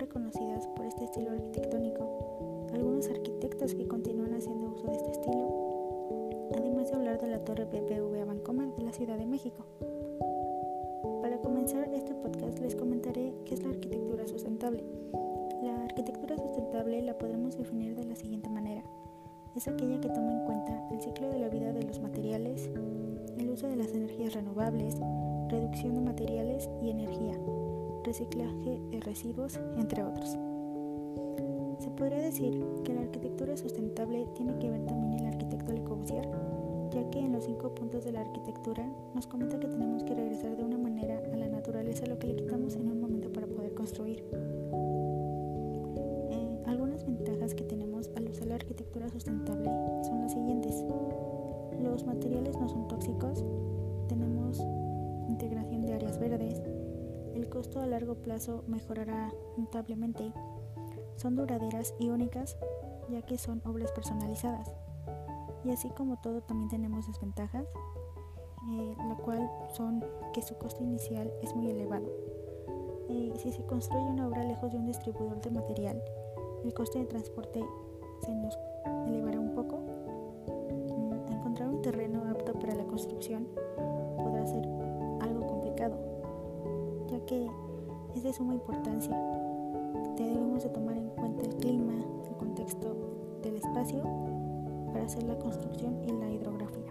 reconocidas por este estilo arquitectónico, algunos arquitectos que continúan haciendo uso de este estilo, además de hablar de la torre BBVA Bancomer de la Ciudad de México. Para comenzar este podcast les comentaré qué es la arquitectura sustentable. La arquitectura sustentable la podremos definir de la siguiente manera. Es aquella que toma en cuenta el ciclo de la vida de los materiales, el uso de las energías renovables, reducción de materiales y energía, reciclaje de residuos, entre otros. Se podría decir que la arquitectura sustentable tiene que ver también el arquitecto Le Corbusier, ya que en los cinco puntos de la arquitectura nos comenta que tenemos que regresar de una manera a la naturaleza lo que le quitamos en un momento para poder construir. Eh, algunas ventajas que tenemos al usar la arquitectura sustentable son las siguientes. Los materiales no son tóxicos, tenemos integración de áreas verdes, el costo a largo plazo mejorará notablemente, son duraderas y únicas ya que son obras personalizadas. Y así como todo también tenemos desventajas, eh, la cual son que su costo inicial es muy elevado. Eh, si se construye una obra lejos de un distribuidor de material, el coste de transporte se nos elevará un poco. Mm, encontrar un terreno apto para la construcción podrá ser que es de suma importancia. Debemos de tomar en cuenta el clima, el contexto del espacio para hacer la construcción y la hidrografía.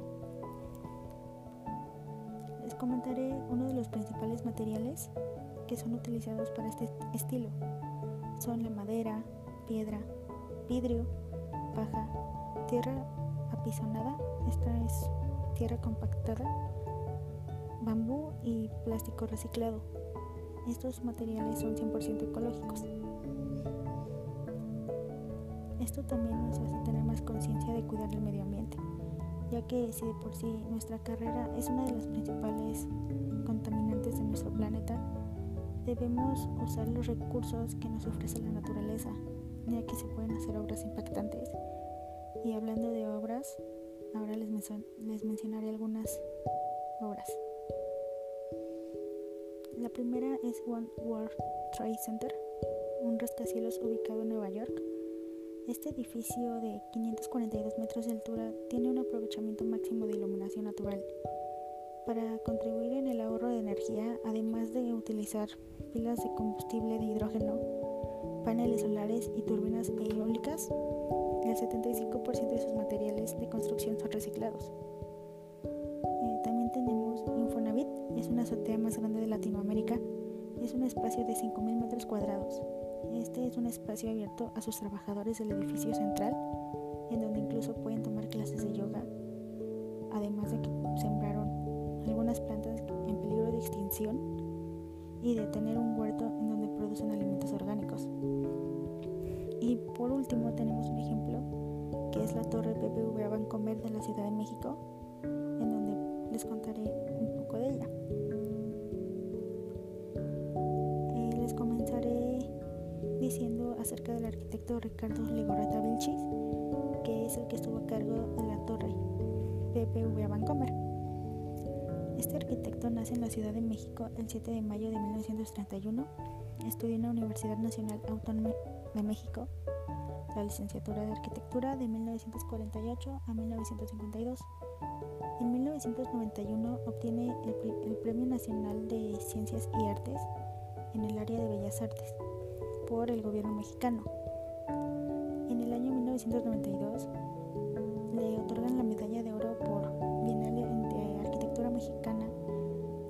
Les comentaré uno de los principales materiales que son utilizados para este estilo. Son la madera, piedra, vidrio, paja, tierra apisonada, esta es tierra compactada, bambú y plástico reciclado. Estos materiales son 100% ecológicos. Esto también nos hace tener más conciencia de cuidar el medio ambiente, ya que si de por sí nuestra carrera es una de las principales contaminantes de nuestro planeta, debemos usar los recursos que nos ofrece la naturaleza, ya que se pueden hacer obras impactantes. Y hablando de obras, ahora les, les mencionaré algunas primera es One World Trade Center, un rascacielos ubicado en Nueva York. Este edificio de 542 metros de altura tiene un aprovechamiento máximo de iluminación natural para contribuir en el ahorro de energía, además de utilizar pilas de combustible de hidrógeno, paneles solares y turbinas eólicas, el 75% de sus materiales de construcción son reciclados. Una azotea más grande de Latinoamérica, es un espacio de 5.000 metros cuadrados. Este es un espacio abierto a sus trabajadores del edificio central, en donde incluso pueden tomar clases de yoga, además de que sembraron algunas plantas en peligro de extinción y de tener un huerto en donde producen alimentos orgánicos. Y por último tenemos un ejemplo que es la torre BBVA Bancomer de la Ciudad de México, en donde les contaré un diciendo acerca del arquitecto Ricardo Legorreta Vilchis, que es el que estuvo a cargo de la torre BBVA Bancomer. Este arquitecto nace en la Ciudad de México el 7 de mayo de 1931. Estudió en la Universidad Nacional Autónoma de México la licenciatura de Arquitectura de 1948 a 1952. En 1991 obtiene el, el, Premio Nacional de Ciencias y Artes en el área de Bellas Artes por el gobierno mexicano. En el año 1992 le otorgan la medalla de oro por Bienal de Arquitectura Mexicana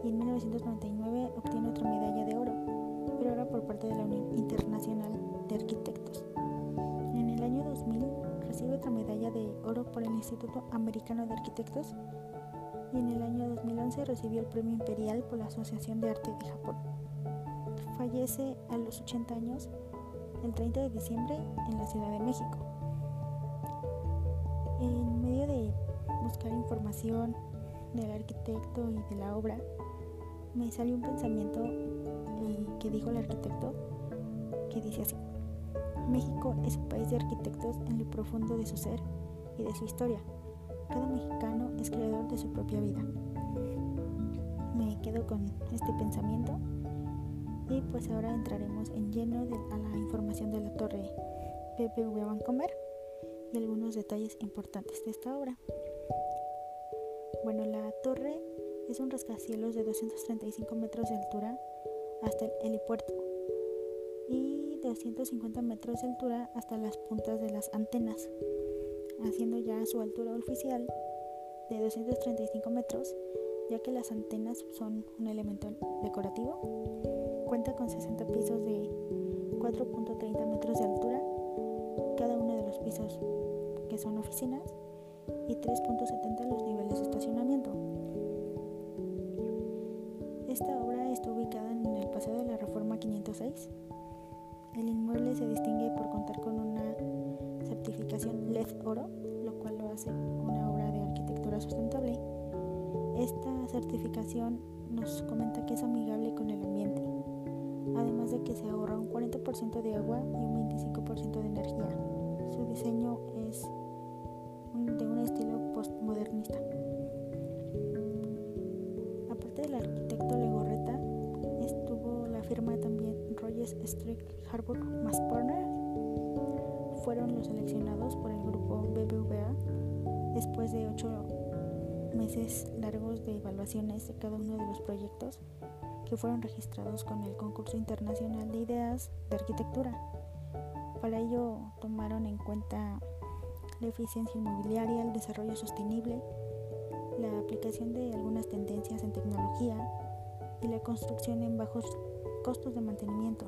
y en 1999 obtiene otra medalla de oro, pero ahora por parte de la Unión Internacional de Arquitectos. En el año 2000 recibe otra medalla de oro por el Instituto Americano de Arquitectos y en el año 2011 recibió el Premio Imperial por la Asociación de Arte de Japón. Fallece a los 80 años el 30 de diciembre en la Ciudad de México. En medio de buscar información del arquitecto y de la obra, me salió un pensamiento que dijo el arquitecto que dice así. México es un país de arquitectos en lo profundo de su ser y de su historia. Cada mexicano es creador de su propia vida. me quedo con este pensamiento y pues ahora entraremos en lleno a la información de la torre PPV Vancomer y algunos detalles importantes de esta obra. Bueno, la torre es un rascacielos de 235 metros de altura hasta el helipuerto y 250 metros de altura hasta las puntas de las antenas, haciendo ya su altura oficial de 235 metros, ya que las antenas son un elemento decorativo. Cuenta con 60 pisos de 4.30 metros de altura, cada uno de los pisos que son oficinas, y 3.70 los niveles de estacionamiento. Esta obra está ubicada en el Paseo de la Reforma 506. El inmueble se distingue por contar con una certificación LED Oro, lo cual lo hace una obra de arquitectura sustentable. Esta certificación nos comenta que es amigable con el ambiente, además de que se ahorra un 40% de agua y un 25% de energía. Su diseño es de un estilo postmodernista. Aparte del arquitecto Legorreta, estuvo la firma también Rogers Street Harbour Mass Partner. Fueron los seleccionados por el grupo BBVA después de ocho meses largos de evaluaciones de cada uno de los proyectos que fueron registrados con el concurso internacional de ideas de arquitectura. Para ello tomaron en cuenta la eficiencia inmobiliaria, el desarrollo sostenible, la aplicación de algunas tendencias en tecnología y la construcción en bajos costos de mantenimiento,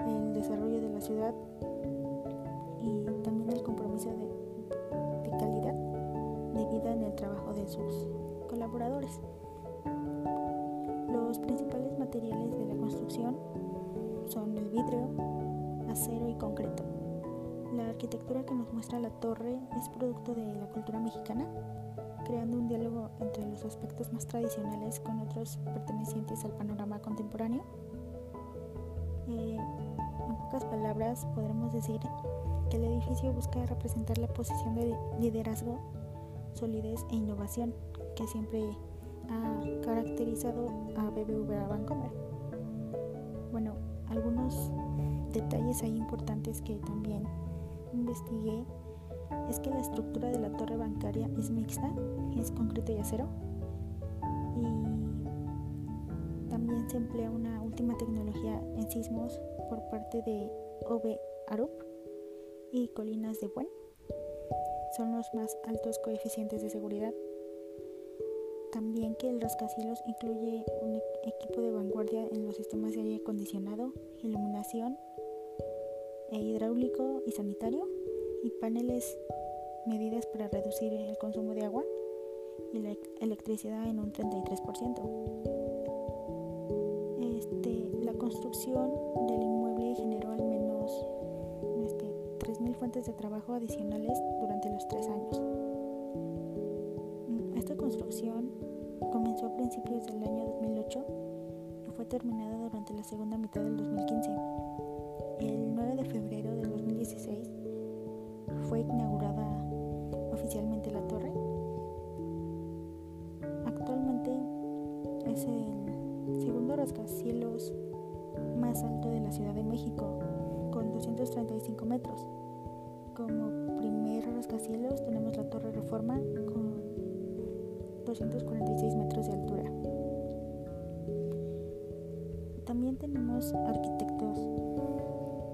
el desarrollo de la ciudad y también el compromiso de, de calidad de vida en el trabajo de sus colaboradores. Los principales materiales de la construcción son el vidrio, acero y concreto. La arquitectura que nos muestra la torre es producto de la cultura mexicana, creando un diálogo entre los aspectos más tradicionales con otros pertenecientes al panorama contemporáneo. Eh, en pocas palabras, podremos decir que el edificio busca representar la posición de liderazgo, solidez e innovación que siempre ha caracterizado a BBVA Bancomer. Bueno, algunos detalles ahí importantes que también investigué es que la estructura de la torre bancaria es mixta, es concreto y acero. Y también se emplea una última tecnología en sismos por parte de OB Arup y Colinas de Buen. Son los más altos coeficientes de seguridad. También que el rascacielos incluye un equipo de vanguardia en los sistemas de aire acondicionado, iluminación e hidráulico y sanitario y paneles medidas para reducir el consumo de agua y la electricidad en un 33%. Este, la construcción del inmueble generó al menos este, 3.000 fuentes de trabajo adicionales durante los tres años. Esta construcción comenzó a principios del año 2008 y fue terminada durante la segunda mitad del 2015. El 9 de febrero del 2016 fue inaugurada oficialmente la torre. Actualmente es el segundo rascacielos más alto de la Ciudad de México, con 235 metros. 246 metros de altura. También tenemos arquitectos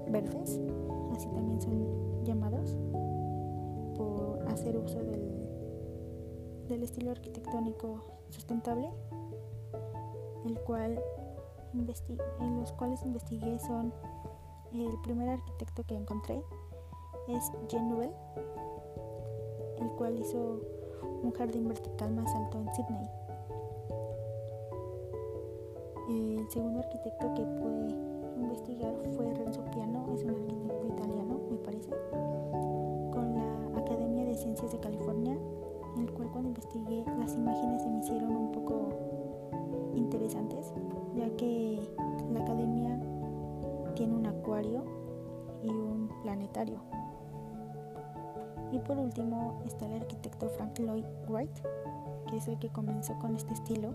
verdes, así también son llamados, por hacer uso del, del estilo arquitectónico sustentable, el cual en los cuales investigué son el primer arquitecto que encontré es Jean Nouvel, el cual hizo un jardín vertical más alto en Sydney. El segundo arquitecto que pude investigar fue Renzo Piano, es un arquitecto italiano, me parece, con la Academia de Ciencias de California, el cual cuando investigué las imágenes se me hicieron un poco interesantes, ya que la academia tiene un acuario y un planetario. Y por último está el arquitecto Frank Lloyd Wright, que es el que comenzó con este estilo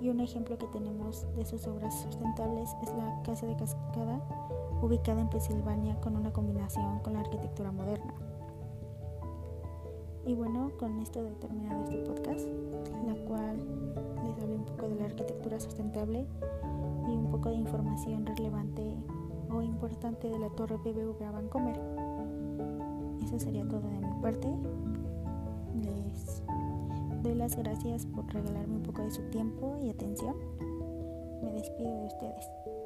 Y un ejemplo que tenemos de sus obras sustentables es la Casa de Cascada, ubicada en Pensilvania con una combinación con la arquitectura moderna. Y bueno, con esto he terminado este podcast, la cual les hablé un poco de la arquitectura sustentable y un poco de información relevante o importante de la Torre BBVA Vancomer. Eso sería todo de mi parte. Les doy las gracias por regalarme un poco de su tiempo y atención. Me despido de ustedes.